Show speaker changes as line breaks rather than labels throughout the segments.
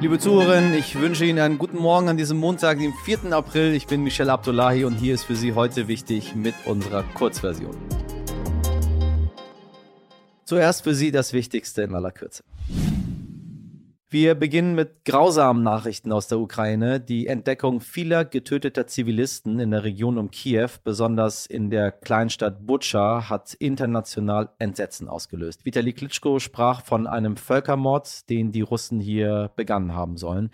Liebe Zuhörerinnen, ich wünsche Ihnen einen guten Morgen an diesem Montag, dem 4. April. Ich bin Michel Abdullahi und hier ist für Sie heute wichtig mit unserer Kurzversion. Zuerst für Sie das Wichtigste in aller Kürze. Wir beginnen mit grausamen Nachrichten aus der Ukraine. Die Entdeckung vieler getöteter Zivilisten in der Region um Kiew, besonders in der Kleinstadt Butscha, hat international Entsetzen ausgelöst. Vitali Klitschko sprach von einem Völkermord, den die Russen hier begangen haben sollen.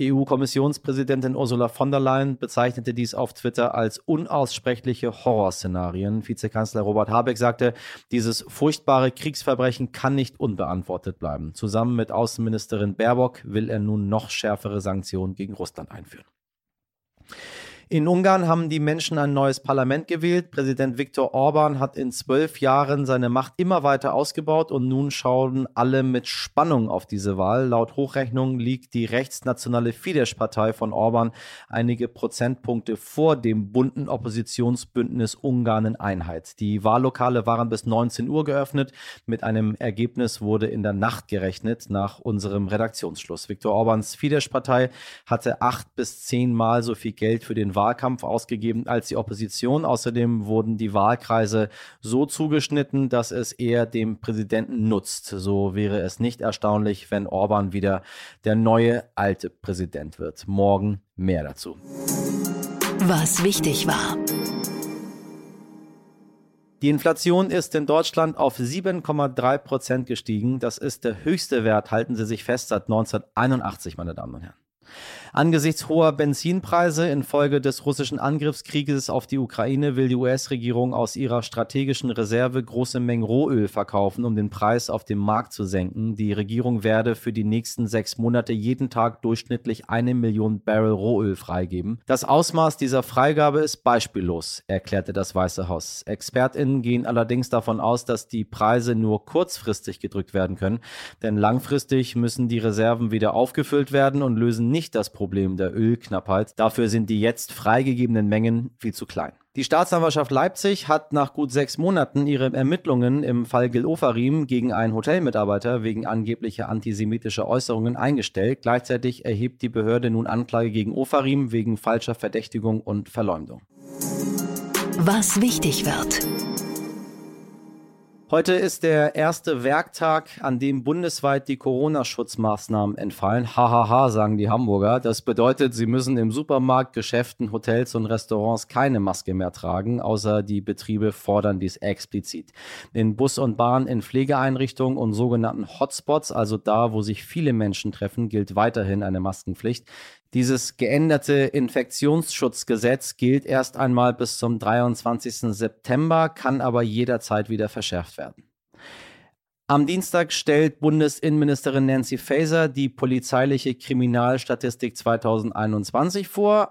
EU-Kommissionspräsidentin Ursula von der Leyen bezeichnete dies auf Twitter als unaussprechliche Horrorszenarien. Vizekanzler Robert Habeck sagte, dieses furchtbare Kriegsverbrechen kann nicht unbeantwortet bleiben. Zusammen mit Außenministerin Baerbock will er nun noch schärfere Sanktionen gegen Russland einführen. In Ungarn haben die Menschen ein neues Parlament gewählt. Präsident Viktor Orban hat in zwölf Jahren seine Macht immer weiter ausgebaut und nun schauen alle mit Spannung auf diese Wahl. Laut Hochrechnung liegt die rechtsnationale Fidesz-Partei von Orban einige Prozentpunkte vor dem bunten Oppositionsbündnis Ungarn in Einheit. Die Wahllokale waren bis 19 Uhr geöffnet. Mit einem Ergebnis wurde in der Nacht gerechnet nach unserem Redaktionsschluss. Viktor Orbans Fidesz-Partei hatte acht bis zehnmal so viel Geld für den Wahl Wahlkampf ausgegeben als die Opposition. Außerdem wurden die Wahlkreise so zugeschnitten, dass es eher dem Präsidenten nutzt. So wäre es nicht erstaunlich, wenn Orban wieder der neue alte Präsident wird. Morgen mehr dazu.
Was wichtig war.
Die Inflation ist in Deutschland auf 7,3 Prozent gestiegen. Das ist der höchste Wert, halten Sie sich fest, seit 1981, meine Damen und Herren. Angesichts hoher Benzinpreise infolge des russischen Angriffskrieges auf die Ukraine will die US-Regierung aus ihrer strategischen Reserve große Mengen Rohöl verkaufen, um den Preis auf dem Markt zu senken. Die Regierung werde für die nächsten sechs Monate jeden Tag durchschnittlich eine Million Barrel Rohöl freigeben. Das Ausmaß dieser Freigabe ist beispiellos, erklärte das Weiße Haus. ExpertInnen gehen allerdings davon aus, dass die Preise nur kurzfristig gedrückt werden können, denn langfristig müssen die Reserven wieder aufgefüllt werden und lösen nicht das Problem Problem der Ölknappheit. Dafür sind die jetzt freigegebenen Mengen viel zu klein. Die Staatsanwaltschaft Leipzig hat nach gut sechs Monaten ihre Ermittlungen im Fall Gil Ofarim gegen einen Hotelmitarbeiter wegen angeblicher antisemitischer Äußerungen eingestellt. Gleichzeitig erhebt die Behörde nun Anklage gegen Ofarim wegen falscher Verdächtigung und Verleumdung.
Was wichtig wird.
Heute ist der erste Werktag, an dem bundesweit die Corona-Schutzmaßnahmen entfallen. Hahaha, sagen die Hamburger. Das bedeutet, sie müssen im Supermarkt, Geschäften, Hotels und Restaurants keine Maske mehr tragen, außer die Betriebe fordern dies explizit. In Bus und Bahn, in Pflegeeinrichtungen und sogenannten Hotspots, also da, wo sich viele Menschen treffen, gilt weiterhin eine Maskenpflicht. Dieses geänderte Infektionsschutzgesetz gilt erst einmal bis zum 23. September, kann aber jederzeit wieder verschärft werden. Am Dienstag stellt Bundesinnenministerin Nancy Faeser die polizeiliche Kriminalstatistik 2021 vor.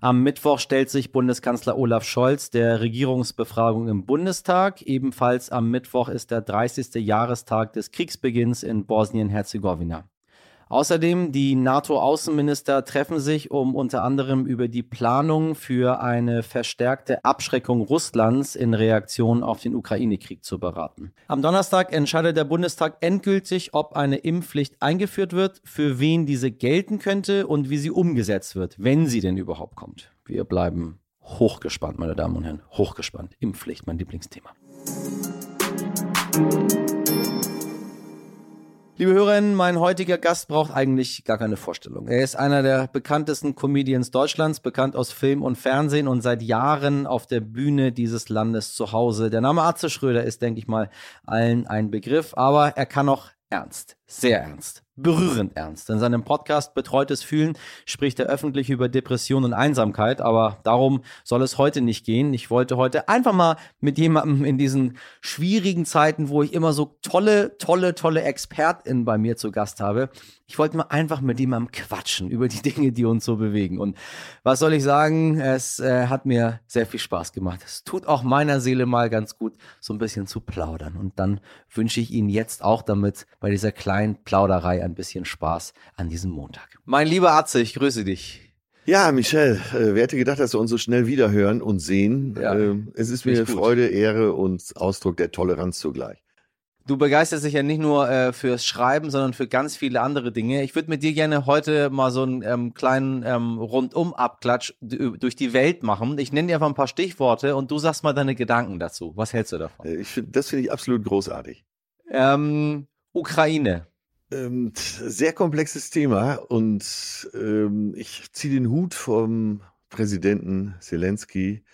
Am Mittwoch stellt sich Bundeskanzler Olaf Scholz der Regierungsbefragung im Bundestag. Ebenfalls am Mittwoch ist der 30. Jahrestag des Kriegsbeginns in Bosnien-Herzegowina. Außerdem, die NATO-Außenminister treffen sich, um unter anderem über die Planung für eine verstärkte Abschreckung Russlands in Reaktion auf den Ukraine-Krieg zu beraten. Am Donnerstag entscheidet der Bundestag endgültig, ob eine Impfpflicht eingeführt wird, für wen diese gelten könnte und wie sie umgesetzt wird, wenn sie denn überhaupt kommt. Wir bleiben hochgespannt, meine Damen und Herren, hochgespannt. Impfpflicht, mein Lieblingsthema. Liebe Hörerinnen, mein heutiger Gast braucht eigentlich gar keine Vorstellung. Er ist einer der bekanntesten Comedians Deutschlands, bekannt aus Film und Fernsehen und seit Jahren auf der Bühne dieses Landes zu Hause. Der Name Atze Schröder ist, denke ich mal, allen ein Begriff, aber er kann auch ernst, sehr ernst berührend ernst. In seinem Podcast Betreutes Fühlen spricht er öffentlich über Depression und Einsamkeit, aber darum soll es heute nicht gehen. Ich wollte heute einfach mal mit jemandem in diesen schwierigen Zeiten, wo ich immer so tolle, tolle, tolle ExpertInnen bei mir zu Gast habe, ich wollte mal einfach mit jemandem quatschen über die Dinge, die uns so bewegen. Und was soll ich sagen? Es äh, hat mir sehr viel Spaß gemacht. Es tut auch meiner Seele mal ganz gut, so ein bisschen zu plaudern. Und dann wünsche ich Ihnen jetzt auch damit bei dieser kleinen Plauderei ein bisschen Spaß an diesem Montag. Mein lieber Atze, ich grüße dich.
Ja, Michel, äh, wer hätte gedacht, dass wir uns so schnell wiederhören und sehen? Ja, äh, es ist mir eine Freude, Ehre und Ausdruck der Toleranz zugleich.
Du begeisterst dich ja nicht nur äh, fürs Schreiben, sondern für ganz viele andere Dinge. Ich würde mit dir gerne heute mal so einen ähm, kleinen ähm, Rundum-Abklatsch durch die Welt machen. Ich nenne dir einfach ein paar Stichworte und du sagst mal deine Gedanken dazu. Was hältst du davon?
Äh, ich find, das finde ich absolut großartig.
Ähm, Ukraine.
Ähm, sehr komplexes Thema und ähm, ich ziehe den Hut vom Präsidenten Zelensky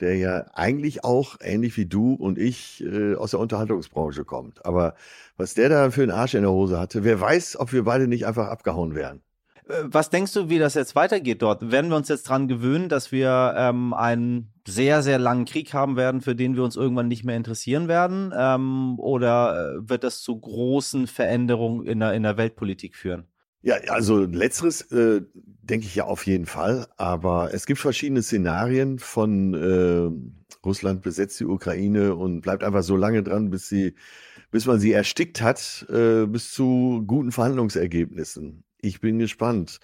der ja eigentlich auch ähnlich wie du und ich äh, aus der Unterhaltungsbranche kommt. Aber was der da für einen Arsch in der Hose hatte, wer weiß, ob wir beide nicht einfach abgehauen wären.
Äh, was denkst du, wie das jetzt weitergeht dort? Werden wir uns jetzt dran gewöhnen, dass wir ähm, einen sehr, sehr langen Krieg haben werden, für den wir uns irgendwann nicht mehr interessieren werden? Ähm, oder äh, wird das zu großen Veränderungen in der, in der Weltpolitik führen?
Ja, also letzteres äh, denke ich ja auf jeden Fall. Aber es gibt verschiedene Szenarien von äh, Russland besetzt die Ukraine und bleibt einfach so lange dran, bis sie, bis man sie erstickt hat, äh, bis zu guten Verhandlungsergebnissen. Ich bin gespannt.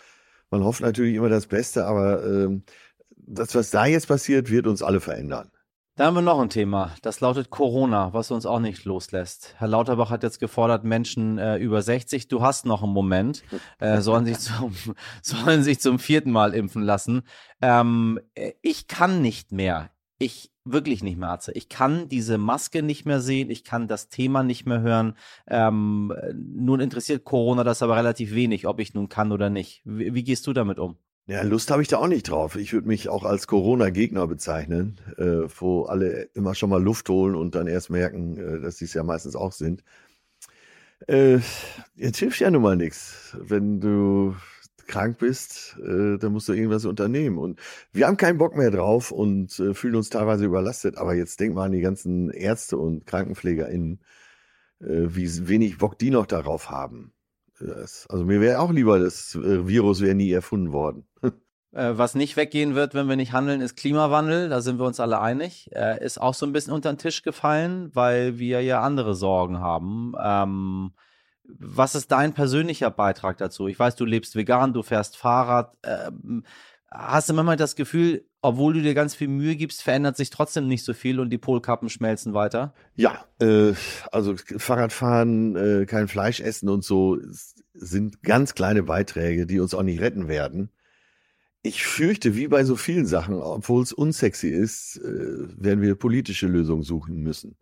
Man hofft natürlich immer das Beste, aber äh, das, was da jetzt passiert, wird uns alle verändern.
Da haben wir noch ein Thema. Das lautet Corona, was uns auch nicht loslässt. Herr Lauterbach hat jetzt gefordert, Menschen äh, über 60, du hast noch einen Moment, äh, sollen, sich zum, sollen sich zum vierten Mal impfen lassen. Ähm, ich kann nicht mehr. Ich wirklich nicht mehr, Arze. Ich kann diese Maske nicht mehr sehen. Ich kann das Thema nicht mehr hören. Ähm, nun interessiert Corona das aber relativ wenig, ob ich nun kann oder nicht. Wie, wie gehst du damit um?
Ja, Lust habe ich da auch nicht drauf. Ich würde mich auch als Corona-Gegner bezeichnen, äh, wo alle immer schon mal Luft holen und dann erst merken, äh, dass sie es ja meistens auch sind. Äh, jetzt hilft ja nun mal nichts. Wenn du krank bist, äh, dann musst du irgendwas unternehmen. Und wir haben keinen Bock mehr drauf und äh, fühlen uns teilweise überlastet. Aber jetzt denk mal an die ganzen Ärzte und KrankenpflegerInnen, äh, wie wenig Bock die noch darauf haben. Das, also mir wäre auch lieber, das äh, Virus wäre nie erfunden worden.
Äh, was nicht weggehen wird, wenn wir nicht handeln, ist Klimawandel. Da sind wir uns alle einig. Äh, ist auch so ein bisschen unter den Tisch gefallen, weil wir ja andere Sorgen haben. Ähm, was ist dein persönlicher Beitrag dazu? Ich weiß, du lebst vegan, du fährst Fahrrad. Ähm, hast du manchmal das Gefühl, obwohl du dir ganz viel Mühe gibst, verändert sich trotzdem nicht so viel und die Polkappen schmelzen weiter?
Ja, äh, also Fahrradfahren, äh, kein Fleisch essen und so sind ganz kleine Beiträge, die uns auch nicht retten werden. Ich fürchte, wie bei so vielen Sachen, obwohl es unsexy ist, äh, werden wir politische Lösungen suchen müssen.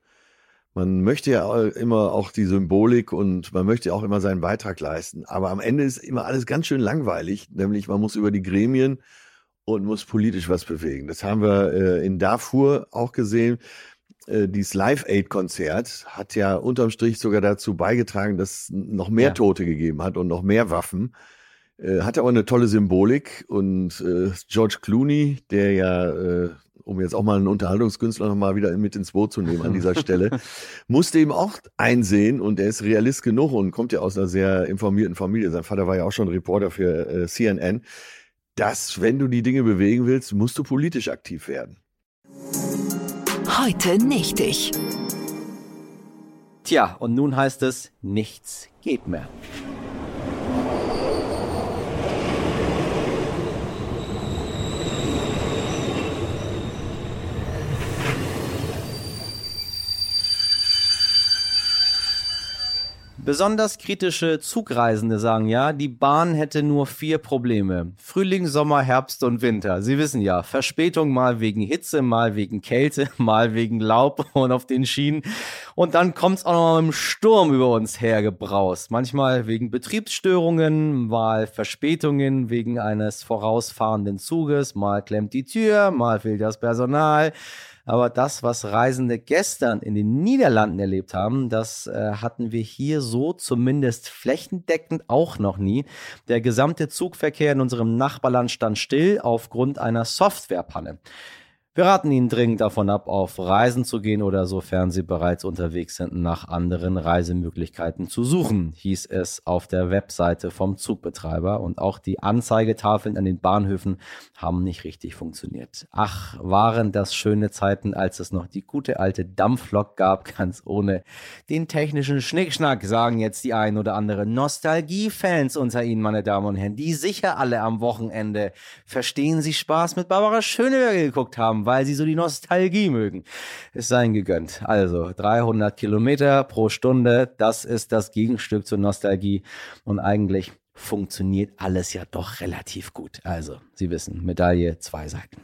Man möchte ja immer auch die Symbolik und man möchte auch immer seinen Beitrag leisten. Aber am Ende ist immer alles ganz schön langweilig, nämlich man muss über die Gremien und muss politisch was bewegen. Das haben wir äh, in Darfur auch gesehen. Äh, dieses Live-Aid-Konzert hat ja unterm Strich sogar dazu beigetragen, dass es noch mehr ja. Tote gegeben hat und noch mehr Waffen. Äh, hat aber eine tolle Symbolik und äh, George Clooney, der ja, äh, um jetzt auch mal einen Unterhaltungskünstler noch mal wieder mit ins Boot zu nehmen an dieser Stelle, musste eben auch einsehen und er ist Realist genug und kommt ja aus einer sehr informierten Familie. Sein Vater war ja auch schon Reporter für äh, CNN, dass wenn du die Dinge bewegen willst, musst du politisch aktiv werden.
Heute nicht ich.
Tja, und nun heißt es, nichts geht mehr. Besonders kritische Zugreisende sagen ja, die Bahn hätte nur vier Probleme. Frühling, Sommer, Herbst und Winter. Sie wissen ja, Verspätung mal wegen Hitze, mal wegen Kälte, mal wegen Laub und auf den Schienen. Und dann kommt's auch noch im Sturm über uns hergebraust. Manchmal wegen Betriebsstörungen, mal Verspätungen wegen eines vorausfahrenden Zuges, mal klemmt die Tür, mal fehlt das Personal. Aber das, was Reisende gestern in den Niederlanden erlebt haben, das äh, hatten wir hier so zumindest flächendeckend auch noch nie. Der gesamte Zugverkehr in unserem Nachbarland stand still aufgrund einer Softwarepanne. Wir raten Ihnen dringend davon ab, auf Reisen zu gehen oder sofern Sie bereits unterwegs sind, nach anderen Reisemöglichkeiten zu suchen, hieß es auf der Webseite vom Zugbetreiber. Und auch die Anzeigetafeln an den Bahnhöfen haben nicht richtig funktioniert. Ach, waren das schöne Zeiten, als es noch die gute alte Dampflok gab, ganz ohne den technischen Schnickschnack, sagen jetzt die ein oder andere Nostalgie-Fans unter Ihnen, meine Damen und Herren, die sicher alle am Wochenende Verstehen Sie Spaß mit Barbara Schöneberger geguckt haben weil Sie so die Nostalgie mögen. Es sei Ihnen gegönnt. Also 300 Kilometer pro Stunde, das ist das Gegenstück zur Nostalgie und eigentlich funktioniert alles ja doch relativ gut. Also, Sie wissen, Medaille zwei Seiten.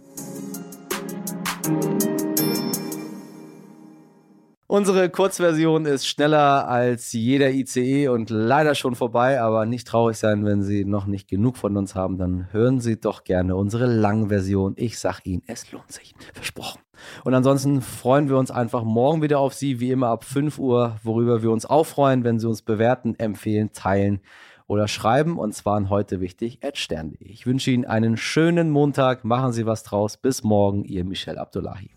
Unsere Kurzversion ist schneller als jeder ICE und leider schon vorbei, aber nicht traurig sein, wenn Sie noch nicht genug von uns haben, dann hören Sie doch gerne unsere Langversion. Ich sag Ihnen, es lohnt sich. Versprochen. Und ansonsten freuen wir uns einfach morgen wieder auf Sie, wie immer ab 5 Uhr, worüber wir uns auch freuen, wenn Sie uns bewerten, empfehlen, teilen oder schreiben. Und zwar an heute wichtig, stern.de. Ich wünsche Ihnen einen schönen Montag. Machen Sie was draus. Bis morgen, Ihr Michel Abdullahi.